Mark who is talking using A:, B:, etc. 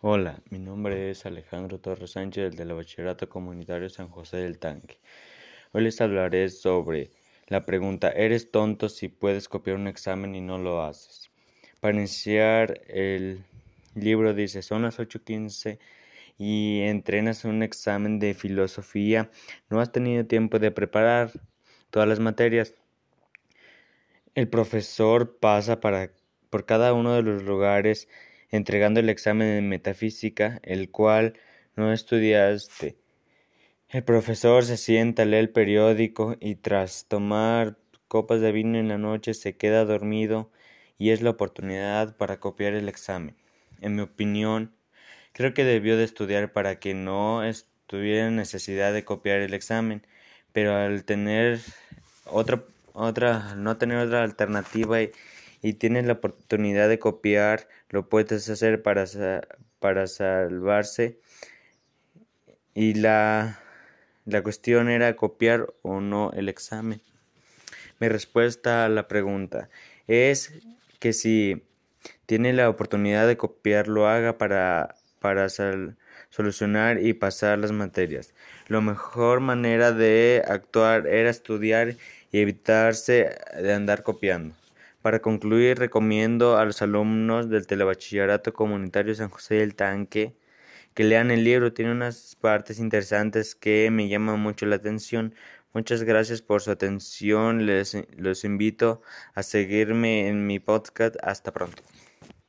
A: Hola, mi nombre es Alejandro Torres Sánchez del Bachillerato Comunitario San José del Tanque. Hoy les hablaré sobre la pregunta ¿Eres tonto si puedes copiar un examen y no lo haces? Para iniciar el libro dice son las 8.15 y entrenas un examen de filosofía, no has tenido tiempo de preparar todas las materias. El profesor pasa para, por cada uno de los lugares entregando el examen de metafísica, el cual no estudiaste. El profesor se sienta, lee el periódico y tras tomar copas de vino en la noche se queda dormido y es la oportunidad para copiar el examen. En mi opinión, creo que debió de estudiar para que no tuviera necesidad de copiar el examen, pero al tener otra otra no tener otra alternativa y y tienes la oportunidad de copiar, lo puedes hacer para, para salvarse. Y la, la cuestión era copiar o no el examen. Mi respuesta a la pregunta es que si tiene la oportunidad de copiar, lo haga para, para solucionar y pasar las materias. La mejor manera de actuar era estudiar y evitarse de andar copiando. Para concluir, recomiendo a los alumnos del Telebachillerato Comunitario San José del Tanque que lean el libro. Tiene unas partes interesantes que me llaman mucho la atención. Muchas gracias por su atención. Les los invito a seguirme en mi podcast. Hasta pronto.